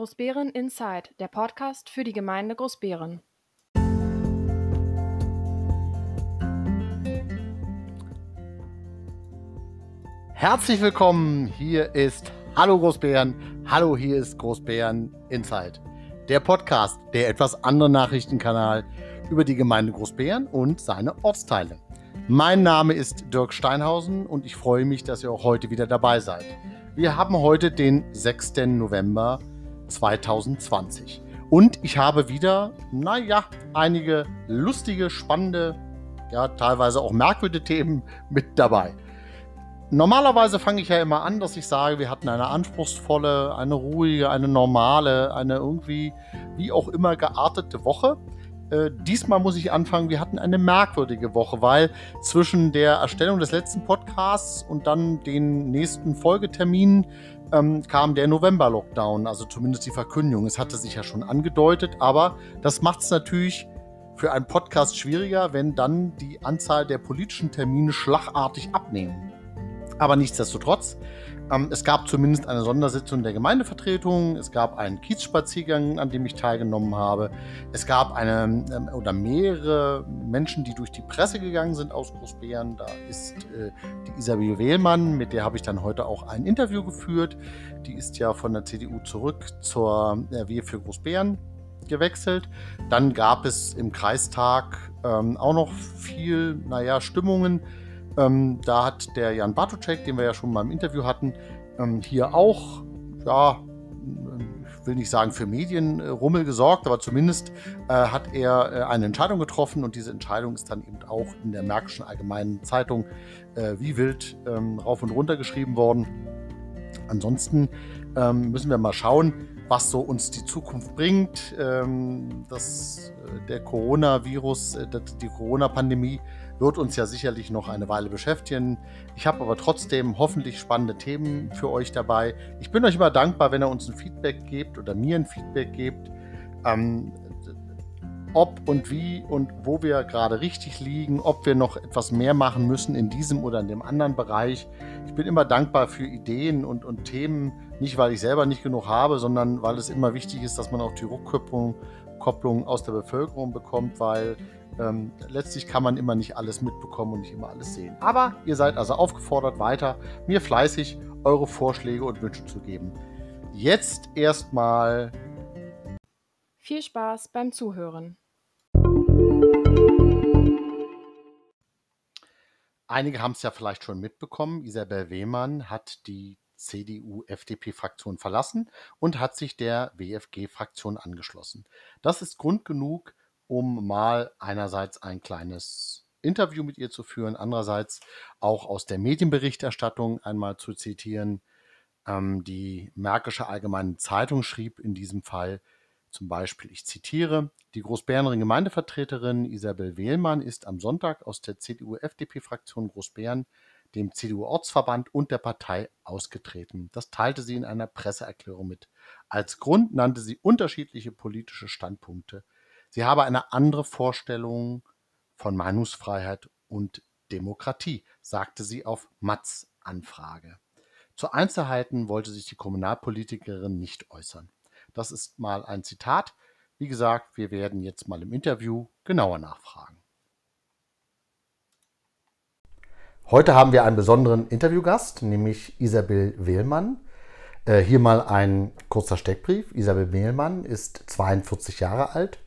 Großbären Inside, der Podcast für die Gemeinde Großbären. Herzlich willkommen, hier ist Hallo Großbären, hallo, hier ist Großbären Inside, der Podcast, der etwas andere Nachrichtenkanal über die Gemeinde Großbären und seine Ortsteile. Mein Name ist Dirk Steinhausen und ich freue mich, dass ihr auch heute wieder dabei seid. Wir haben heute den 6. November 2020 und ich habe wieder, naja, einige lustige, spannende, ja, teilweise auch merkwürdige Themen mit dabei. Normalerweise fange ich ja immer an, dass ich sage, wir hatten eine anspruchsvolle, eine ruhige, eine normale, eine irgendwie wie auch immer geartete Woche. Äh, diesmal muss ich anfangen, wir hatten eine merkwürdige Woche, weil zwischen der Erstellung des letzten Podcasts und dann den nächsten Folgeterminen ähm, kam der November-Lockdown, also zumindest die Verkündigung. Es hatte sich ja schon angedeutet, aber das macht es natürlich für einen Podcast schwieriger, wenn dann die Anzahl der politischen Termine schlagartig abnehmen. Aber nichtsdestotrotz, es gab zumindest eine Sondersitzung der Gemeindevertretung, es gab einen Kiezspaziergang, an dem ich teilgenommen habe, es gab eine ähm, oder mehrere Menschen, die durch die Presse gegangen sind aus Großbären. Da ist äh, die Isabel Wehlmann, mit der habe ich dann heute auch ein Interview geführt. Die ist ja von der CDU zurück zur RW für Großbären gewechselt. Dann gab es im Kreistag ähm, auch noch viel, naja, Stimmungen ähm, da hat der Jan Bartoczek, den wir ja schon mal im Interview hatten, ähm, hier auch, ja, ich will nicht sagen für Medienrummel gesorgt, aber zumindest äh, hat er äh, eine Entscheidung getroffen und diese Entscheidung ist dann eben auch in der Märkischen Allgemeinen Zeitung äh, wie wild ähm, rauf und runter geschrieben worden. Ansonsten ähm, müssen wir mal schauen, was so uns die Zukunft bringt. Ähm, das, äh, der Coronavirus, äh, die Corona-Pandemie wird uns ja sicherlich noch eine Weile beschäftigen. Ich habe aber trotzdem hoffentlich spannende Themen für euch dabei. Ich bin euch immer dankbar, wenn ihr uns ein Feedback gebt oder mir ein Feedback gebt, ähm, ob und wie und wo wir gerade richtig liegen, ob wir noch etwas mehr machen müssen in diesem oder in dem anderen Bereich. Ich bin immer dankbar für Ideen und, und Themen, nicht weil ich selber nicht genug habe, sondern weil es immer wichtig ist, dass man auch die Rückkopplung Kopplung aus der Bevölkerung bekommt, weil ähm, letztlich kann man immer nicht alles mitbekommen und nicht immer alles sehen. Aber ihr seid also aufgefordert, weiter mir fleißig eure Vorschläge und Wünsche zu geben. Jetzt erstmal viel Spaß beim Zuhören. Einige haben es ja vielleicht schon mitbekommen. Isabel Wehmann hat die CDU-FDP-Fraktion verlassen und hat sich der WFG-Fraktion angeschlossen. Das ist Grund genug, um mal einerseits ein kleines Interview mit ihr zu führen, andererseits auch aus der Medienberichterstattung einmal zu zitieren. Ähm, die Märkische Allgemeine Zeitung schrieb in diesem Fall zum Beispiel, ich zitiere, die Großbärenerin Gemeindevertreterin Isabel Wehlmann ist am Sonntag aus der CDU-FDP-Fraktion Großbären, dem CDU-Ortsverband und der Partei ausgetreten. Das teilte sie in einer Presseerklärung mit. Als Grund nannte sie unterschiedliche politische Standpunkte Sie habe eine andere Vorstellung von Meinungsfreiheit und Demokratie, sagte sie auf Matz Anfrage. Zu Einzelheiten wollte sich die Kommunalpolitikerin nicht äußern. Das ist mal ein Zitat. Wie gesagt, wir werden jetzt mal im Interview genauer nachfragen. Heute haben wir einen besonderen Interviewgast, nämlich Isabel Wehlmann. Äh, hier mal ein kurzer Steckbrief. Isabel Wehlmann ist 42 Jahre alt,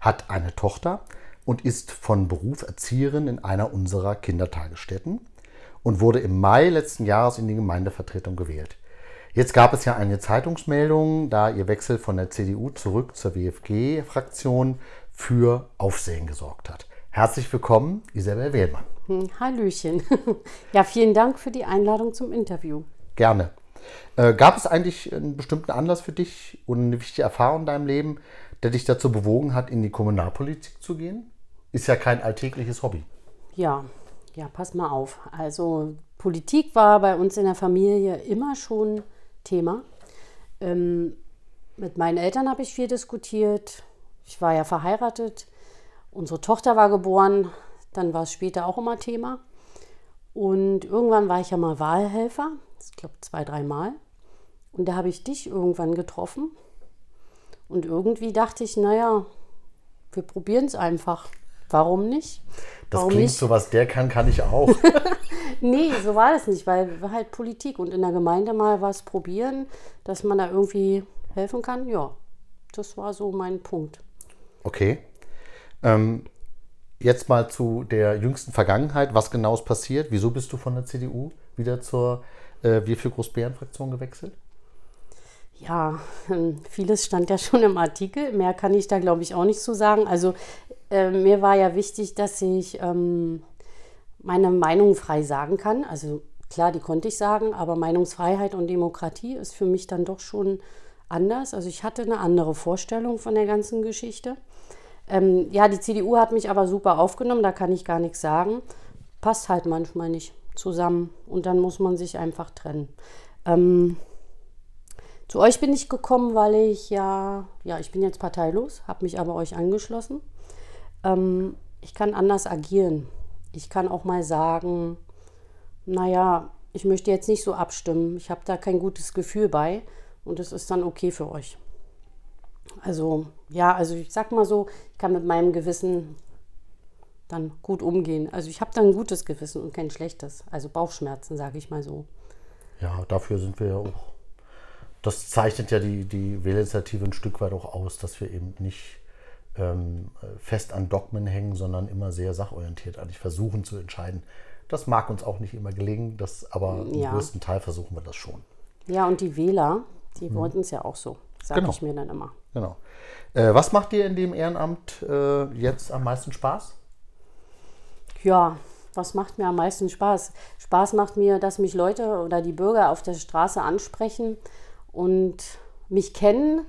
hat eine Tochter und ist von Beruf Erzieherin in einer unserer Kindertagesstätten und wurde im Mai letzten Jahres in die Gemeindevertretung gewählt. Jetzt gab es ja eine Zeitungsmeldung, da ihr Wechsel von der CDU zurück zur WFG-Fraktion für Aufsehen gesorgt hat. Herzlich willkommen, Isabel Wehlmann. Hm, Hallöchen. Ja, vielen Dank für die Einladung zum Interview. Gerne. Äh, gab es eigentlich einen bestimmten Anlass für dich und eine wichtige Erfahrung in deinem Leben, der dich dazu bewogen hat, in die Kommunalpolitik zu gehen? Ist ja kein alltägliches Hobby. Ja, ja, pass mal auf. Also Politik war bei uns in der Familie immer schon Thema. Ähm, mit meinen Eltern habe ich viel diskutiert. Ich war ja verheiratet. Unsere Tochter war geboren. Dann war es später auch immer Thema. Und irgendwann war ich ja mal Wahlhelfer. Ich glaube zwei, dreimal. Und da habe ich dich irgendwann getroffen Und irgendwie dachte ich, naja, wir probieren es einfach. Warum nicht? Das Warum klingt nicht? so, was der kann, kann ich auch. Nee, so war das nicht, weil wir halt Politik und in der Gemeinde mal was probieren, dass man da irgendwie helfen kann. Ja, das war so mein Punkt. Okay. Ähm, jetzt mal zu der jüngsten Vergangenheit. Was genau ist passiert? Wieso bist du von der CDU wieder zur äh, Wir für Großbären-Fraktion gewechselt? Ja, ähm, vieles stand ja schon im Artikel. Mehr kann ich da, glaube ich, auch nicht so sagen. Also äh, mir war ja wichtig, dass ich ähm, meine Meinung frei sagen kann. Also klar, die konnte ich sagen, aber Meinungsfreiheit und Demokratie ist für mich dann doch schon anders. Also ich hatte eine andere Vorstellung von der ganzen Geschichte. Ähm, ja, die CDU hat mich aber super aufgenommen, da kann ich gar nichts sagen. Passt halt manchmal nicht zusammen und dann muss man sich einfach trennen. Ähm, zu euch bin ich gekommen, weil ich ja, ja, ich bin jetzt parteilos, habe mich aber euch angeschlossen. Ähm, ich kann anders agieren. Ich kann auch mal sagen, naja, ich möchte jetzt nicht so abstimmen. Ich habe da kein gutes Gefühl bei und es ist dann okay für euch. Also, ja, also ich sag mal so, ich kann mit meinem Gewissen dann gut umgehen. Also ich habe dann ein gutes Gewissen und kein schlechtes. Also Bauchschmerzen, sage ich mal so. Ja, dafür sind wir ja auch. Das zeichnet ja die, die Wählerinitiative ein Stück weit auch aus, dass wir eben nicht ähm, fest an Dogmen hängen, sondern immer sehr sachorientiert eigentlich versuchen zu entscheiden. Das mag uns auch nicht immer gelingen, das, aber im Ja. größten Teil versuchen wir das schon. Ja, und die Wähler, die wollten es ja auch so, sage Genau. ich mir dann immer. Genau. Äh, was macht dir in dem Ehrenamt äh, jetzt am meisten Spaß? Ja, was macht mir am meisten Spaß? Spaß macht mir, dass mich Leute oder die Bürger auf der Straße ansprechen und mich kennen,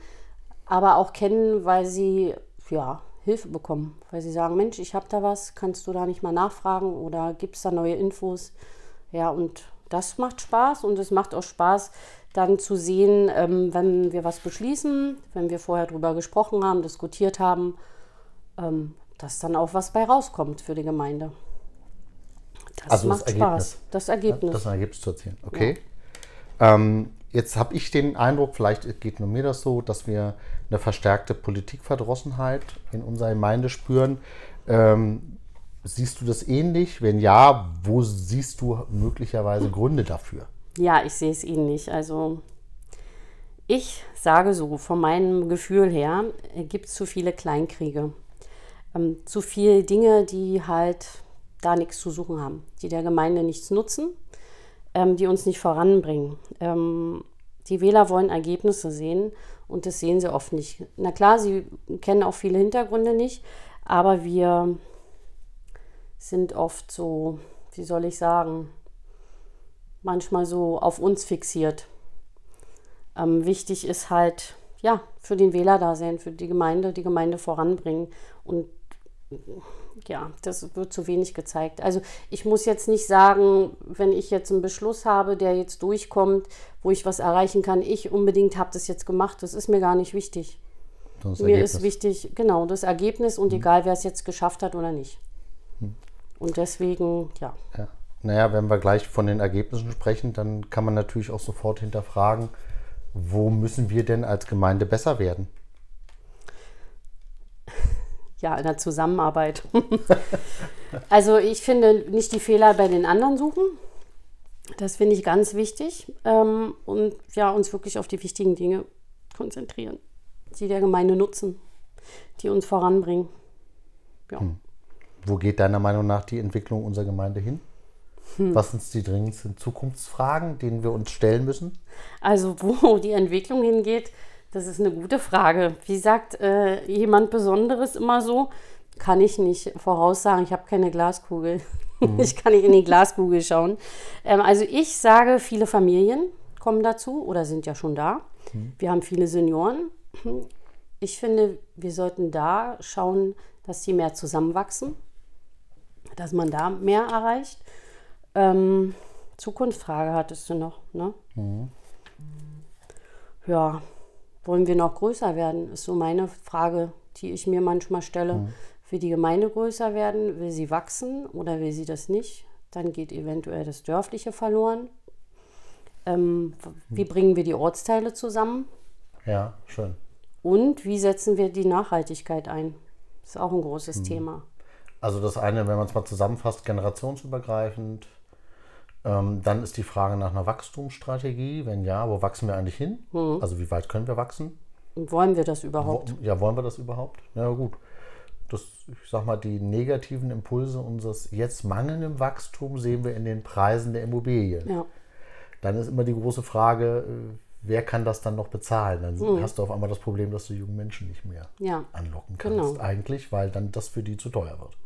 aber auch kennen, weil sie ja, Hilfe bekommen. Weil sie sagen, Mensch, ich habe da was, kannst du da nicht mal nachfragen oder gibt es da neue Infos? Ja, und das macht Spaß und es macht auch Spaß, dann zu sehen, ähm, wenn wir was beschließen, wenn wir vorher drüber gesprochen haben, diskutiert haben, ähm, dass dann auch was bei rauskommt für die Gemeinde. Das Also das macht Ergebnis. Spaß. Das Ergebnis. Das Ergebnis zu erzielen. Okay. Ähm, jetzt habe ich den Eindruck, vielleicht geht nur mir das so, dass wir eine verstärkte Politikverdrossenheit in unserer Gemeinde spüren. Ähm, siehst du das ähnlich? Wenn ja, wo siehst du möglicherweise Gründe dafür? Ja, ich sehe es Ihnen nicht. Also ich sage so, von meinem Gefühl her gibt es zu viele Kleinkriege. Ähm, zu viele Dinge, die halt da nichts zu suchen haben, die der Gemeinde nichts nutzen, ähm, die uns nicht voranbringen. Ähm, die Wähler wollen Ergebnisse sehen und das sehen sie oft nicht. Na klar, sie kennen auch viele Hintergründe nicht, aber wir sind oft so, wie soll ich sagen, manchmal so auf uns fixiert. Ähm, wichtig ist halt, ja, für den Wähler da sein, für die Gemeinde, die Gemeinde voranbringen. Und ja, das wird zu wenig gezeigt. Also ich muss jetzt nicht sagen, wenn ich jetzt einen Beschluss habe, der jetzt durchkommt, wo ich was erreichen kann, ich unbedingt habe das jetzt gemacht. Das ist mir gar nicht wichtig. Das Mir Ergebnis. ist wichtig, genau, das Ergebnis und egal, wer es jetzt geschafft hat oder nicht. Und deswegen, ja. Ja. Naja, wenn wir gleich von den Ergebnissen sprechen, dann kann man natürlich auch sofort hinterfragen, wo müssen wir denn als Gemeinde besser werden? Ja, in der Zusammenarbeit. also ich finde nicht die Fehler bei den anderen suchen. Das finde ich ganz wichtig. Ähm, und ja, uns wirklich auf die wichtigen Dinge konzentrieren, die der Gemeinde nutzen, die uns voranbringen. Ja. Wo geht deiner Meinung nach die Entwicklung unserer Gemeinde hin? Was sind die dringendsten Zukunftsfragen, denen wir uns stellen müssen? Also wo die Entwicklung hingeht, das ist eine gute Frage. Wie sagt äh, jemand Besonderes immer so? Kann ich nicht voraussagen. Ich habe keine Glaskugel. Ich kann nicht in die Glaskugel schauen. Ähm, also ich sage, viele Familien kommen dazu oder sind ja schon da. Wir haben viele Senioren. Ich finde, wir sollten da schauen, dass die mehr zusammenwachsen, dass man da mehr erreicht. Ähm, Zukunftsfrage hattest du noch, ne? Ja, wollen wir noch größer werden, ist so meine Frage, die ich mir manchmal stelle. Will die Gemeinde größer werden? Will sie wachsen oder will sie das nicht? Dann geht eventuell das Dörfliche verloren. Ähm, wie bringen wir die Ortsteile zusammen? Ja, schön. Und wie setzen wir die Nachhaltigkeit ein? Das ist auch ein großes Mhm. Thema. Also das eine, wenn man es mal zusammenfasst, generationsübergreifend. Ähm, dann ist die Frage nach einer Wachstumsstrategie. Wenn ja, wo wachsen wir eigentlich hin? Also wie weit können wir wachsen? Wollen wir das überhaupt? ja, wollen wir das überhaupt? Ja gut. Das, ich sag mal, die negativen Impulse unseres jetzt mangelnden Wachstums sehen wir in den Preisen der Immobilien. Ja. Dann ist immer die große Frage, äh, wer kann das dann noch bezahlen? Dann hast du auf einmal das Problem, dass du jungen Menschen nicht mehr Ja. anlocken kannst, Genau. eigentlich, weil dann das für die zu teuer wird.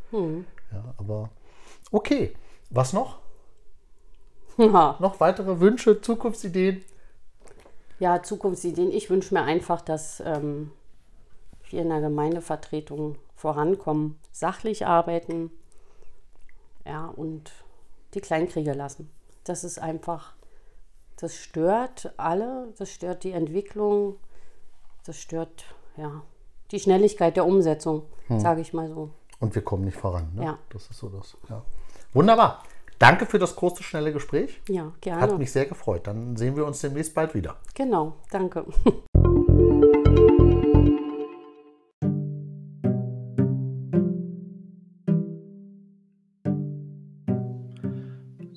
Ja, aber okay. Was noch? Ja. Noch weitere Wünsche, Zukunftsideen? Ja, Zukunftsideen. Ich wünsche mir einfach, dass ähm, wir in der Gemeindevertretung vorankommen, sachlich arbeiten, ja, und die Kleinkriege lassen. Das ist einfach, das stört alle, das stört die Entwicklung, das stört, ja, die Schnelligkeit der Umsetzung, sage ich mal so. Und wir kommen nicht voran. Ne? Ja. Das ist so das. Ja. Wunderbar. Danke für das kurze, schnelle Gespräch. Ja, Hat gerne. mich sehr gefreut. Dann sehen wir uns demnächst bald wieder. Genau, danke.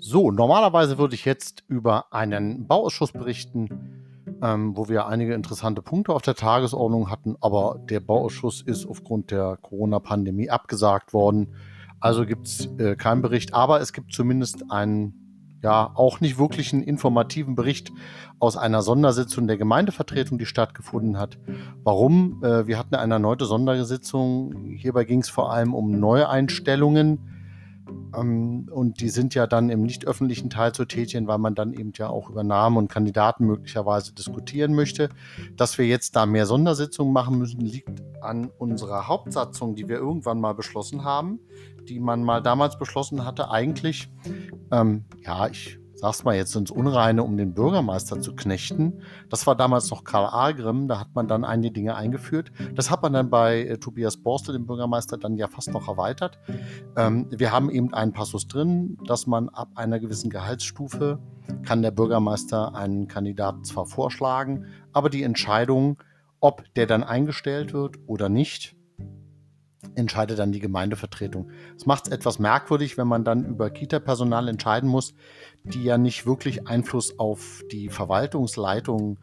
So, normalerweise würde ich jetzt über einen Bauausschuss berichten, ähm, wo wir einige interessante Punkte auf der Tagesordnung hatten, aber der Bauausschuss ist aufgrund der Corona-Pandemie abgesagt worden. Also gibt es äh, keinen Bericht, aber es gibt zumindest einen, ja, auch nicht wirklich einen informativen Bericht aus einer Sondersitzung der Gemeindevertretung, die stattgefunden hat. Warum? Äh, wir hatten eine erneute Sondersitzung. Hierbei ging es vor allem um Neueinstellungen. Ähm, und die sind ja dann im nicht öffentlichen Teil zu tätigen, weil man dann eben ja auch über Namen und Kandidaten möglicherweise diskutieren möchte. Dass wir jetzt da mehr Sondersitzungen machen müssen, liegt an unserer Hauptsatzung, die wir irgendwann mal beschlossen haben, die man mal damals beschlossen hatte, eigentlich, ähm, ja, ich sag's mal jetzt ins Unreine, um den Bürgermeister zu knechten. Das war damals noch Karl Agrim, da hat man dann einige Dinge eingeführt. Das hat man dann bei äh, Tobias Borstel, dem Bürgermeister, dann ja fast noch erweitert. Ähm, wir haben eben einen Passus drin, dass man ab einer gewissen Gehaltsstufe kann der Bürgermeister einen Kandidaten zwar vorschlagen, aber die Entscheidung, ob der dann eingestellt wird oder nicht, entscheidet dann die Gemeindevertretung. Es macht es etwas merkwürdig, wenn man dann über Kita-Personal entscheiden muss, die ja nicht wirklich Einfluss auf die Verwaltungsleitung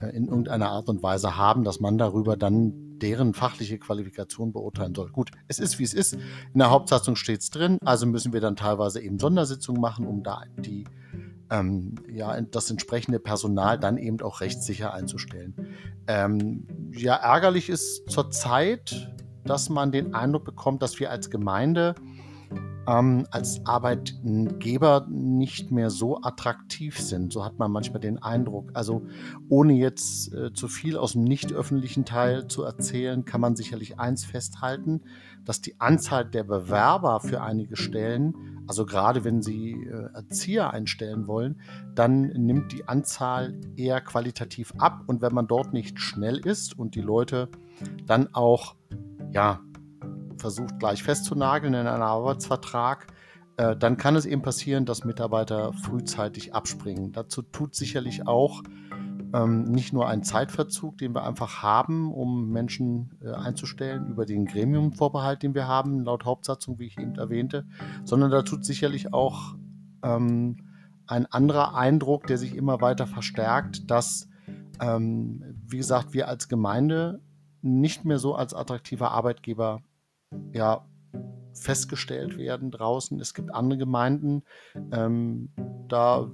äh, in irgendeiner Art und Weise haben, dass man darüber dann deren fachliche Qualifikation beurteilen soll. Gut, es ist wie es ist. In der Hauptsatzung steht es drin, also müssen wir dann teilweise eben Sondersitzungen machen, um da die ähm, ja, das entsprechende Personal dann eben auch rechtssicher einzustellen. Ähm, ja, ärgerlich ist zurzeit, dass man den Eindruck bekommt, dass wir als Gemeinde ähm, als Arbeitgeber nicht mehr so attraktiv sind. So hat man manchmal den Eindruck. Also ohne jetzt äh, zu viel aus dem nicht öffentlichen Teil zu erzählen, kann man sicherlich eins festhalten, dass die Anzahl der Bewerber für einige Stellen, also gerade wenn Sie äh, Erzieher einstellen wollen, dann nimmt die Anzahl eher qualitativ ab. Und wenn man dort nicht schnell ist und die Leute dann auch, ja, versucht gleich festzunageln in einem Arbeitsvertrag, äh, dann kann es eben passieren, dass Mitarbeiter frühzeitig abspringen. Dazu tut sicherlich auch ähm, nicht nur ein Zeitverzug, den wir einfach haben, um Menschen äh, einzustellen über den Gremiumvorbehalt, den wir haben, laut Hauptsatzung, wie ich eben erwähnte, sondern da tut sicherlich auch ähm, ein anderer Eindruck, der sich immer weiter verstärkt, dass, ähm, wie gesagt, wir als Gemeinde nicht mehr so als attraktiver Arbeitgeber ja, festgestellt werden draußen. Es gibt andere Gemeinden, ähm, da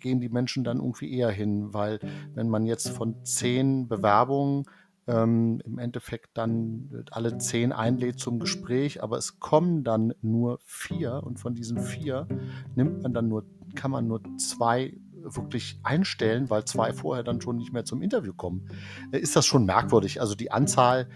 gehen die Menschen dann irgendwie eher hin, weil wenn man jetzt von zehn Bewerbungen ähm, im Endeffekt dann alle zehn einlädt zum Gespräch, aber es kommen dann nur vier und von diesen vier nimmt man dann nur, kann man nur zwei wirklich einstellen, weil zwei vorher dann schon nicht mehr zum Interview kommen, äh, ist das schon merkwürdig. Also die Anzahl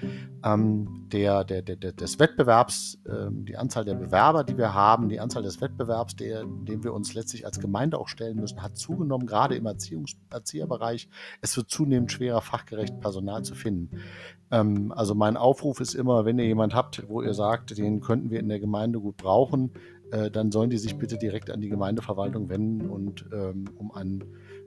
ähm, der, der, der, des Wettbewerbs, ähm, die Anzahl der Bewerber, die wir haben, die Anzahl des Wettbewerbs, der, dem wir uns letztlich als Gemeinde auch stellen müssen, hat zugenommen, gerade im Erziehungs Erzieherbereich. Es wird zunehmend schwerer, fachgerecht Personal zu finden. Ähm, also mein Aufruf ist immer, wenn ihr jemand habt, wo ihr sagt, den könnten wir in der Gemeinde gut brauchen, äh, dann sollen die sich bitte direkt an die Gemeindeverwaltung wenden und ähm, um einen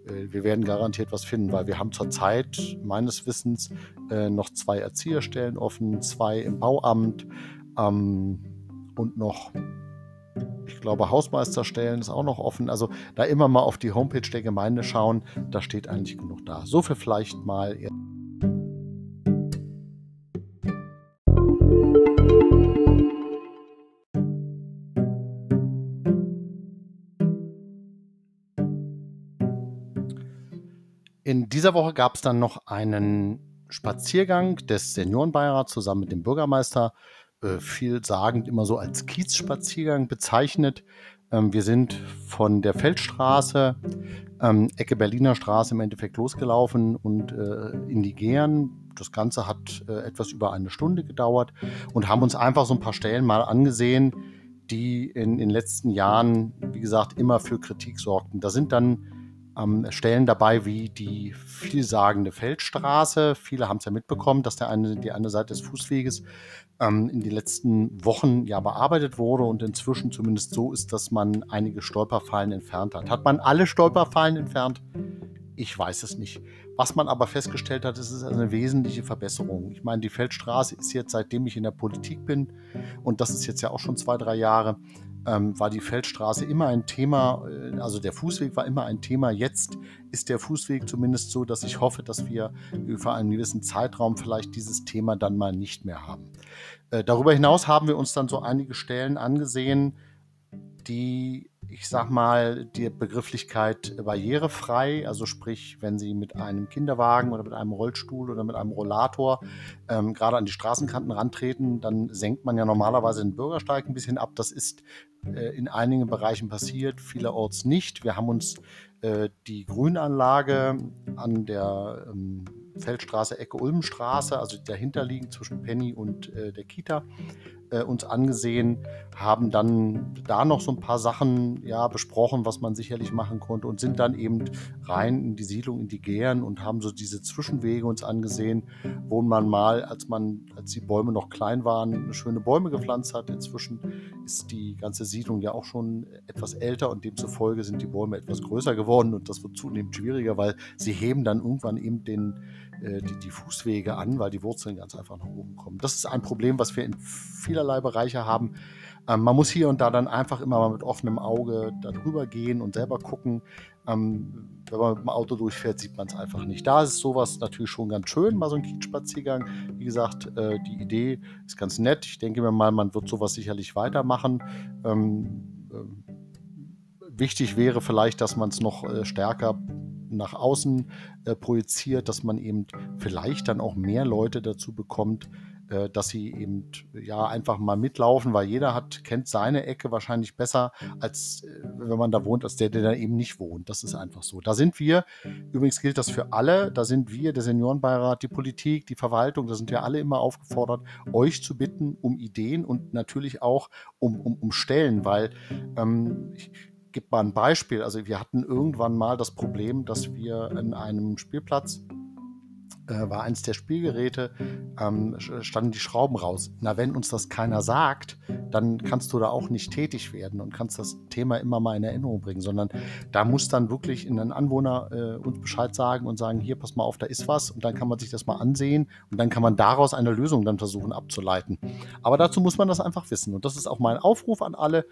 äh, wir werden garantiert was finden, weil wir haben zurzeit meines Wissens äh, noch zwei Erzieherstellen offen, zwei im Bauamt ähm, und noch, ich glaube, Hausmeisterstellen ist auch noch offen. Also da immer mal auf die Homepage der Gemeinde schauen, da steht eigentlich genug da. So viel vielleicht mal. Dieser Woche gab es dann noch einen Spaziergang des Seniorenbeirats zusammen mit dem Bürgermeister, äh, vielsagend immer so als Kiezspaziergang bezeichnet. Ähm, wir sind von der Feldstraße, ähm, Ecke Berliner Straße im Endeffekt losgelaufen und äh, in die Gären. Das Ganze hat äh, etwas über eine Stunde gedauert und haben uns einfach so ein paar Stellen mal angesehen, die in den letzten Jahren, wie gesagt, immer für Kritik sorgten. Da sind dann ähm, Stellen dabei wie die vielsagende Feldstraße. Viele haben es ja mitbekommen, dass der eine, die eine Seite des Fußweges ähm, in den letzten Wochen ja bearbeitet wurde und inzwischen zumindest so ist, dass man einige Stolperfallen entfernt hat. Hat man alle Stolperfallen entfernt? Ich weiß es nicht. Was man aber festgestellt hat, ist, es ist eine wesentliche Verbesserung. Ich meine, die Feldstraße ist jetzt, seitdem ich in der Politik bin, und das ist jetzt ja auch schon zwei, drei Jahre, ähm, war die Feldstraße immer ein Thema, äh, also der Fußweg war immer ein Thema. Jetzt ist der Fußweg zumindest so, dass ich hoffe, dass wir über einen gewissen Zeitraum vielleicht dieses Thema dann mal nicht mehr haben. Äh, darüber hinaus haben wir uns dann so einige Stellen angesehen, die ich sag mal, die Begrifflichkeit barrierefrei, also sprich, wenn Sie mit einem Kinderwagen oder mit einem Rollstuhl oder mit einem Rollator ähm, gerade an die Straßenkanten rantreten, dann senkt man ja normalerweise den Bürgersteig ein bisschen ab. Das ist in einigen Bereichen passiert, vielerorts nicht. Wir haben uns äh, die Grünanlage an der ähm, Feldstraße, Ecke Ulmenstraße, also dahinter liegen zwischen Penny und äh, der Kita, äh, uns angesehen, haben dann da noch so ein paar Sachen ja, besprochen, was man sicherlich machen konnte und sind dann eben rein in die Siedlung, in die Gären und haben so diese Zwischenwege uns angesehen, wo man mal, als man, als die Bäume noch klein waren, schöne Bäume gepflanzt hat. Inzwischen ist die ganze Siedlung ja auch schon etwas älter und demzufolge sind die Bäume etwas größer geworden und das wird zunehmend schwieriger, weil sie heben dann irgendwann eben den, äh, die, die Fußwege an, weil die Wurzeln ganz einfach nach oben kommen. Das ist ein Problem, was wir in vielerlei Bereiche haben. Ähm, man muss hier und da dann einfach immer mal mit offenem Auge darüber gehen und selber gucken. Ähm, wenn man mit dem Auto durchfährt, sieht man es einfach nicht. Da ist sowas natürlich schon ganz schön, mal so ein Kiezspaziergang. Wie gesagt, äh, die Idee ist ganz nett. Ich denke mir mal, man wird sowas sicherlich weitermachen. Ähm, äh, wichtig wäre vielleicht, dass man es noch äh, stärker nach außen äh, projiziert, dass man eben vielleicht dann auch mehr Leute dazu bekommt, äh, dass sie eben ja einfach mal mitlaufen, weil jeder hat, kennt seine Ecke wahrscheinlich besser, als äh, wenn man da wohnt, als der, der da eben nicht wohnt. Das ist einfach so. Da sind wir, übrigens gilt das für alle, da sind wir, der Seniorenbeirat, die Politik, die Verwaltung, da sind wir alle immer aufgefordert, euch zu bitten um Ideen und natürlich auch um, um, um Stellen, weil ähm, ich, gebe mal ein Beispiel. Also wir hatten irgendwann mal das Problem, dass wir in einem Spielplatz äh, war eins der Spielgeräte, ähm, standen die Schrauben raus. Na, wenn uns das keiner sagt, dann kannst du da auch nicht tätig werden und kannst das Thema immer mal in Erinnerung bringen, sondern da muss dann wirklich ein Anwohner äh, uns Bescheid sagen und sagen, hier, pass mal auf, da ist was und dann kann man sich das mal ansehen und dann kann man daraus eine Lösung dann versuchen abzuleiten. Aber dazu muss man das einfach wissen und das ist auch mein Aufruf an alle,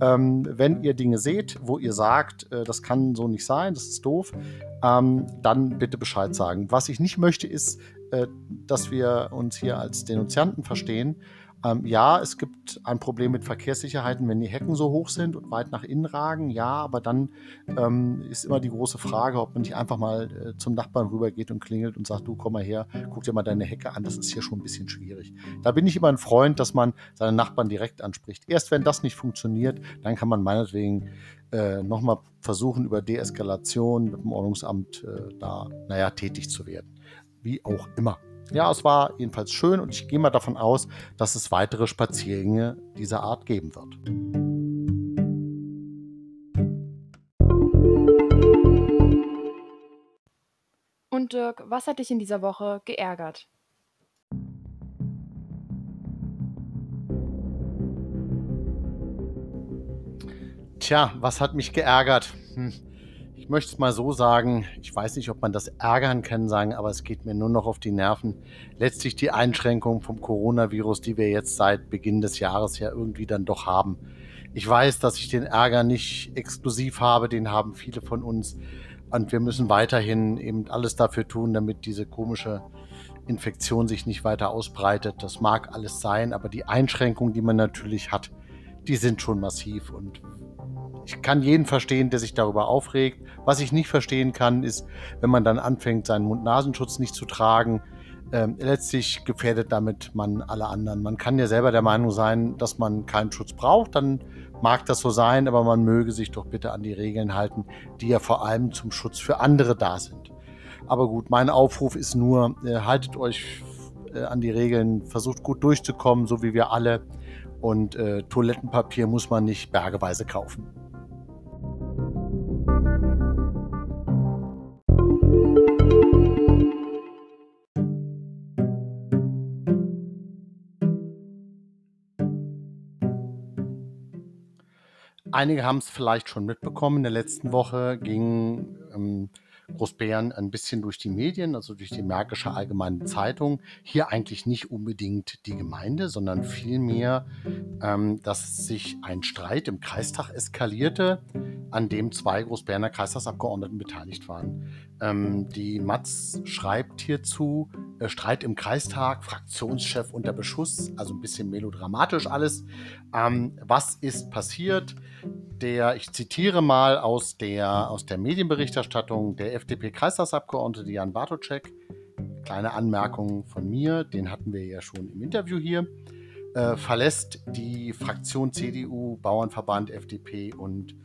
ähm, wenn ihr Dinge seht, wo ihr sagt, äh, das kann so nicht sein, das ist doof, ähm, dann bitte Bescheid sagen. Was ich nicht möchte, ist, äh, dass wir uns hier als Denunzianten verstehen ähm, ja, es gibt ein Problem mit Verkehrssicherheiten, wenn die Hecken so hoch sind und weit nach innen ragen. Ja, aber dann ähm, ist immer die große Frage, ob man nicht einfach mal äh, zum Nachbarn rübergeht und klingelt und sagt, du komm mal her, guck dir mal deine Hecke an. Das ist hier schon ein bisschen schwierig. Da bin ich immer ein Freund, dass man seine Nachbarn direkt anspricht. Erst wenn das nicht funktioniert, dann kann man meinetwegen äh, nochmal versuchen, über Deeskalation mit dem Ordnungsamt da, naja, tätig zu werden. Wie auch immer. Ja, es war jedenfalls schön und ich gehe mal davon aus, dass es weitere Spaziergänge dieser Art geben wird. Und Dirk, was hat dich in dieser Woche geärgert? Tja, was hat mich geärgert? Hm. Ich möchte es mal so sagen, ich weiß nicht, ob man das ärgern kann sagen, aber es geht mir nur noch auf die Nerven. Letztlich die Einschränkung vom Coronavirus, die wir jetzt seit Beginn des Jahres ja irgendwie dann doch haben. Ich weiß, dass ich den Ärger nicht exklusiv habe, den haben viele von uns. Und wir müssen weiterhin eben alles dafür tun, damit diese komische Infektion sich nicht weiter ausbreitet. Das mag alles sein, aber die Einschränkungen, die man natürlich hat, die sind schon massiv. Und ich kann jeden verstehen, der sich darüber aufregt. Was ich nicht verstehen kann, ist, wenn man dann anfängt, seinen Mund-Nasenschutz nicht zu tragen. Ähm, letztlich gefährdet damit man alle anderen. Man kann ja selber der Meinung sein, dass man keinen Schutz braucht, dann mag das so sein, aber man möge sich doch bitte an die Regeln halten, die ja vor allem zum Schutz für andere da sind. Aber gut, mein Aufruf ist nur, äh, haltet euch äh, an die Regeln, versucht gut durchzukommen, so wie wir alle. Und äh, Toilettenpapier muss man nicht bergeweise kaufen. Einige haben es vielleicht schon mitbekommen. In der letzten Woche ging ähm, Großbären ein bisschen durch die Medien, also durch die Märkische Allgemeine Zeitung. Hier eigentlich nicht unbedingt die Gemeinde, sondern vielmehr, ähm, dass sich ein Streit im Kreistag eskalierte, an dem zwei Großbärener Kreistagsabgeordneten beteiligt waren. Ähm, die Matz schreibt hierzu, Streit im Kreistag, Fraktionschef unter Beschuss, also ein bisschen melodramatisch alles. Ähm, was ist passiert? Der, ich zitiere mal aus der, aus der Medienberichterstattung, der FDP-Kreistagsabgeordnete Jan Bartoczek, kleine Anmerkung von mir, den hatten wir ja schon im Interview hier, äh, verlässt die Fraktion CDU, Bauernverband, FDP und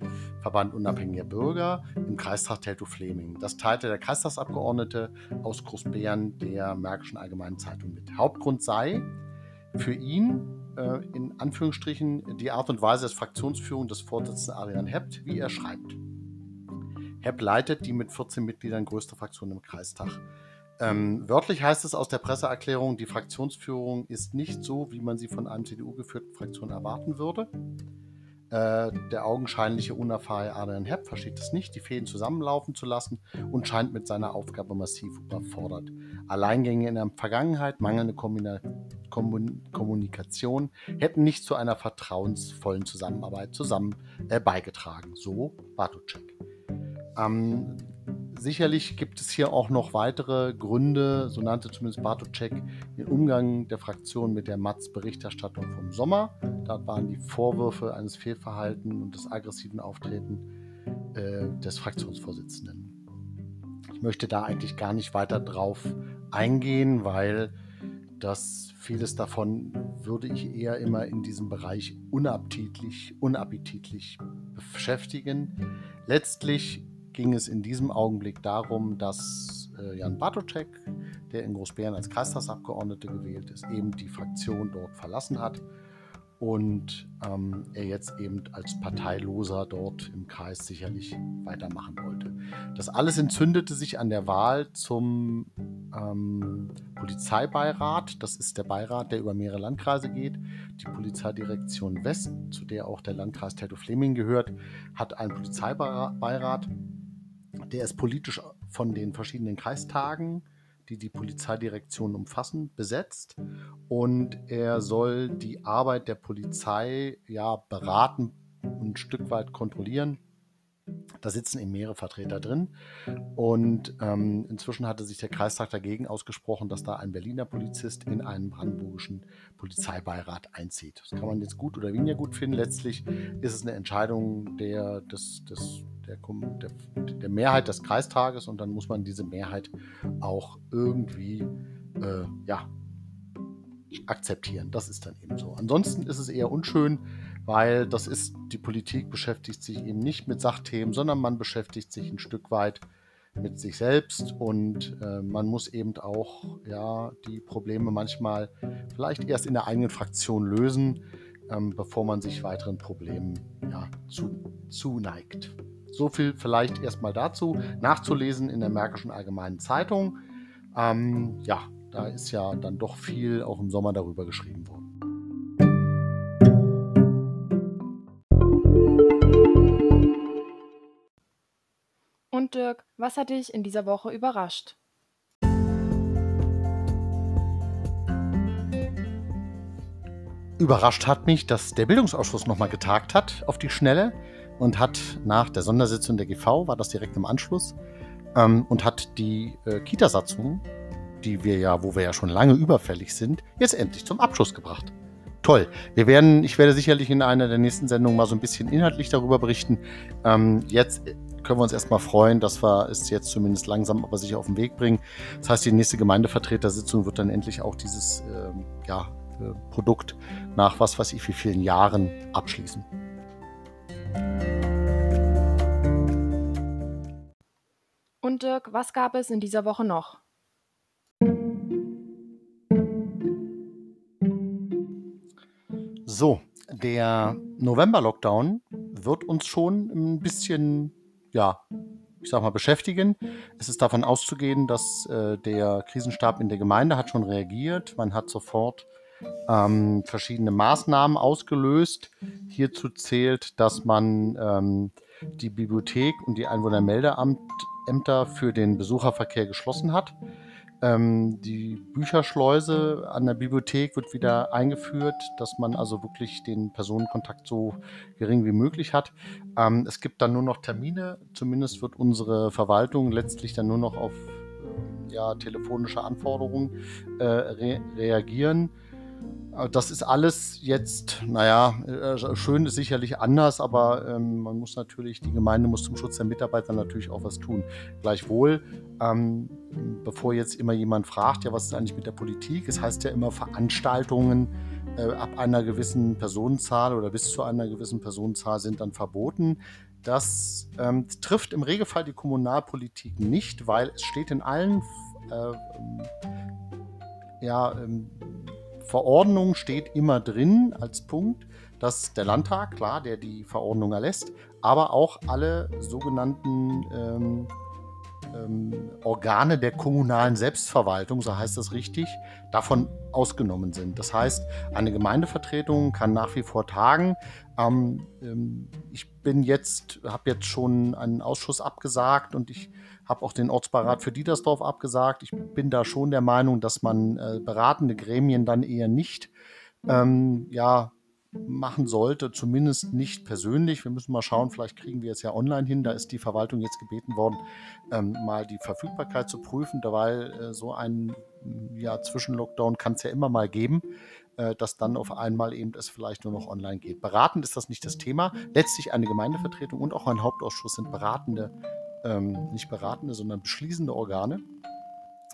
Verband Unabhängiger Bürger im Kreistag Teltow-Fleming. Das teilte der Kreistagsabgeordnete aus Großbären der Märkischen Allgemeinen Zeitung mit. Hauptgrund sei für ihn äh, in Anführungsstrichen die Art und Weise des Fraktionsführung des Vorsitzenden Adrian Hept, wie er schreibt. Hepp leitet die mit 14 Mitgliedern größte Fraktion im Kreistag. Ähm, wörtlich heißt es aus der Presseerklärung, die Fraktionsführung ist nicht so, wie man sie von einem CDU-geführten Fraktion erwarten würde. Äh, der augenscheinliche unerfahrene Adrian Hepp versteht es nicht, die Fäden zusammenlaufen zu lassen und scheint mit seiner Aufgabe massiv überfordert. Alleingänge in der Vergangenheit, mangelnde Kombina Kommunikation hätten nicht zu einer vertrauensvollen Zusammenarbeit zusammen äh, beigetragen. So Bartoczek. Ähm, sicherlich gibt es hier auch noch weitere Gründe, so nannte zumindest Bartoczek den Umgang der Fraktion mit der Matz-Berichterstattung vom Sommer. Da waren die Vorwürfe eines Fehlverhaltens und des aggressiven Auftreten äh, des Fraktionsvorsitzenden. Ich möchte da eigentlich gar nicht weiter drauf eingehen, weil das vieles davon würde ich eher immer in diesem Bereich unappetitlich, unappetitlich beschäftigen. Letztlich ging es in diesem Augenblick darum, dass äh, Jan Bartoczek, der in Großbären als Kreistagsabgeordneter gewählt ist, eben die Fraktion dort verlassen hat und ähm, er jetzt eben als Parteiloser dort im Kreis sicherlich weitermachen wollte. Das alles entzündete sich an der Wahl zum ähm, Polizeibeirat. Das ist der Beirat, der über mehrere Landkreise geht. Die Polizeidirektion West, zu der auch der Landkreis Teltow-Fleming gehört, hat einen Polizeibeirat der ist politisch von den verschiedenen Kreistagen, die die Polizeidirektion umfassen, besetzt. Und er soll die Arbeit der Polizei ja beraten und ein Stück weit kontrollieren. Da sitzen eben mehrere Vertreter drin. Und ähm, inzwischen hatte sich der Kreistag dagegen ausgesprochen, dass da ein Berliner Polizist in einen brandenburgischen Polizeibeirat einzieht. Das kann man jetzt gut oder weniger gut finden. Letztlich ist es eine Entscheidung der, des, des der, der, der, Mehrheit des Kreistages und dann muss man diese Mehrheit auch irgendwie äh, ja, akzeptieren. Das ist dann eben so. Ansonsten ist es eher unschön, weil das ist, die Politik beschäftigt sich eben nicht mit Sachthemen, sondern man beschäftigt sich ein Stück weit mit sich selbst und äh, man muss eben auch ja, die Probleme manchmal vielleicht erst in der eigenen Fraktion lösen, ähm, bevor man sich weiteren Problemen ja, zu, zuneigt. So viel vielleicht erstmal dazu. Nachzulesen in der Märkischen Allgemeinen Zeitung. Ähm, ja, da ist ja dann doch viel auch im Sommer darüber geschrieben worden. Und Dirk, was hat dich in dieser Woche überrascht? Überrascht hat mich, dass der Bildungsausschuss nochmal getagt hat auf die Schnelle und hat nach der Sondersitzung der GV, war das direkt im Anschluss, ähm, und hat die äh, Kitasatzung, die wir ja, wo wir ja schon lange überfällig sind, jetzt endlich zum Abschluss gebracht. Toll. Wir werden, ich werde sicherlich in einer der nächsten Sendungen mal so ein bisschen inhaltlich darüber berichten. Ähm, jetzt können wir uns erstmal freuen, dass wir es jetzt zumindest langsam aber sicher auf den Weg bringen. Das heißt, die nächste Gemeindevertretersitzung wird dann endlich auch dieses ähm, ja, äh, Produkt nach was weiß ich wie vielen Jahren abschließen. Dirk, was gab es in dieser Woche noch? So, der November-Lockdown wird uns schon ein bisschen, ja, ich sag mal, beschäftigen. Es ist davon auszugehen, dass äh, der Krisenstab in der Gemeinde hat schon reagiert. Man hat sofort ähm, verschiedene Maßnahmen ausgelöst. Hierzu zählt, dass man ähm, die Bibliothek und die Einwohnermeldeämter für den Besucherverkehr geschlossen hat. Ähm, die Bücherschleuse an der Bibliothek wird wieder eingeführt, dass man also wirklich den Personenkontakt so gering wie möglich hat. Ähm, es gibt dann nur noch Termine, zumindest wird unsere Verwaltung letztlich dann nur noch auf äh, ja, telefonische Anforderungen äh, re reagieren. Äh, das ist alles jetzt, naja, äh, schön ist sicherlich anders, aber ähm, man muss natürlich, die Gemeinde muss zum Schutz der Mitarbeiter natürlich auch was tun. Gleichwohl, ähm, bevor jetzt immer jemand fragt, ja, was ist eigentlich mit der Politik? Es heißt ja immer Veranstaltungen äh, ab einer gewissen Personenzahl oder bis zu einer gewissen Personenzahl sind dann verboten. Das ähm, trifft im Regelfall die Kommunalpolitik nicht, weil es steht in allen äh, ja, ähm, Verordnung steht immer drin als Punkt, dass der Landtag, klar, der die Verordnung erlässt, aber auch alle sogenannten ähm, ähm, Organe der kommunalen Selbstverwaltung, so heißt das richtig, davon ausgenommen sind. Das heißt, eine Gemeindevertretung kann nach wie vor tagen. Ähm, ähm, ich bin jetzt, habe jetzt schon einen Ausschuss abgesagt und ich habe auch den Ortsbeirat für Dietersdorf abgesagt. Ich bin da schon der Meinung, dass man äh, beratende Gremien dann eher nicht ähm, ja, machen sollte, zumindest nicht persönlich. Wir müssen mal schauen, vielleicht kriegen wir es ja online hin. Da ist die Verwaltung jetzt gebeten worden, ähm, mal die Verfügbarkeit zu prüfen, weil äh, so ein ja, Zwischenlockdown kann es ja immer mal geben, äh, dass dann auf einmal eben es vielleicht nur noch online geht. Beratend ist das nicht das Thema. Letztlich eine Gemeindevertretung und auch ein Hauptausschuss sind beratende ähm, nicht beratende, sondern beschließende Organe.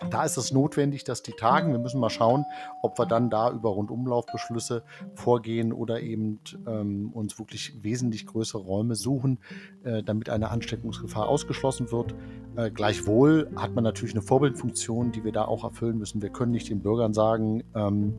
Da ist es notwendig, dass die tagen. Wir müssen mal schauen, ob wir dann da über Rundumlaufbeschlüsse vorgehen oder eben ähm, uns wirklich wesentlich größere Räume suchen, äh, damit eine Ansteckungsgefahr ausgeschlossen wird. Äh, gleichwohl hat man natürlich eine Vorbildfunktion, die wir da auch erfüllen müssen. Wir können nicht den Bürgern sagen, ähm,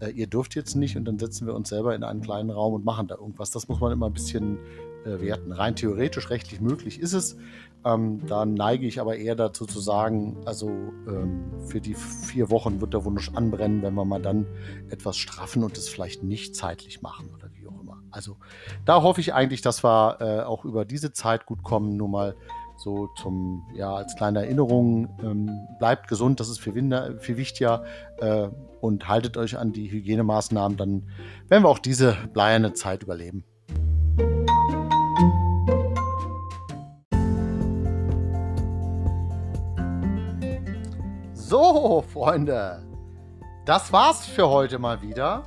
äh, ihr dürft jetzt nicht und dann setzen wir uns selber in einen kleinen Raum und machen da irgendwas. Das muss man immer ein bisschen äh, werten. Rein theoretisch, rechtlich möglich ist es. Ähm, da neige ich aber eher dazu zu sagen, also ähm, für die vier Wochen wird der Wunsch anbrennen, wenn wir mal dann etwas straffen und es vielleicht nicht zeitlich machen oder wie auch immer. Also da hoffe ich eigentlich, dass wir äh, auch über diese Zeit gut kommen. Nur mal so zum, ja, als kleine Erinnerung, ähm, bleibt gesund, das ist viel, viel wichtiger äh, und haltet euch an die Hygienemaßnahmen, dann werden wir auch diese bleierne Zeit überleben. So, Freunde, das war's für heute mal wieder.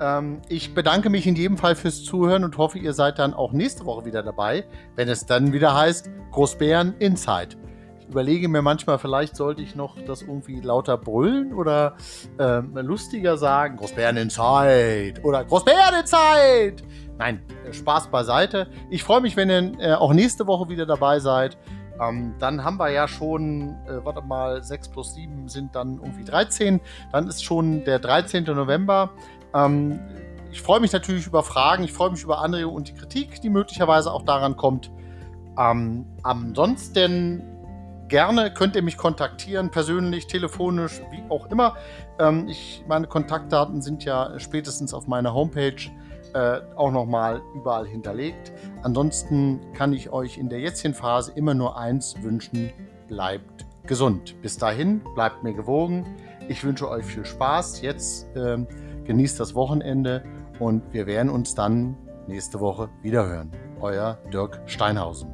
Ähm, ich bedanke mich in jedem Fall fürs Zuhören und hoffe, ihr seid dann auch nächste Woche wieder dabei, wenn es dann wieder heißt Großbären Inside. Ich überlege mir manchmal, vielleicht sollte ich noch das irgendwie lauter brüllen oder äh, lustiger sagen. Großbären Inside oder Großbären Inside. Nein, Spaß beiseite. Ich freue mich, wenn ihr äh, auch nächste Woche wieder dabei seid. Ähm, dann haben wir ja schon, äh, warte mal, 6 plus 7 sind dann irgendwie 13. Dann ist schon der 13. November. Ähm, ich freue mich natürlich über Fragen, ich freue mich über Anregungen und die Kritik, die möglicherweise auch daran kommt. Ähm, ansonsten gerne könnt ihr mich kontaktieren, persönlich, telefonisch, wie auch immer. Ähm, ich, meine Kontaktdaten sind ja spätestens auf meiner Homepage äh, auch nochmal überall hinterlegt. ansonsten kann ich euch in der jetzigen Phase immer nur eins wünschen, bleibt gesund. Bis dahin, bleibt mir gewogen. Ich wünsche euch viel Spaß. Jetzt ähm, genießt das Wochenende und wir werden uns dann nächste Woche wiederhören. Euer Dirk Steinhausen.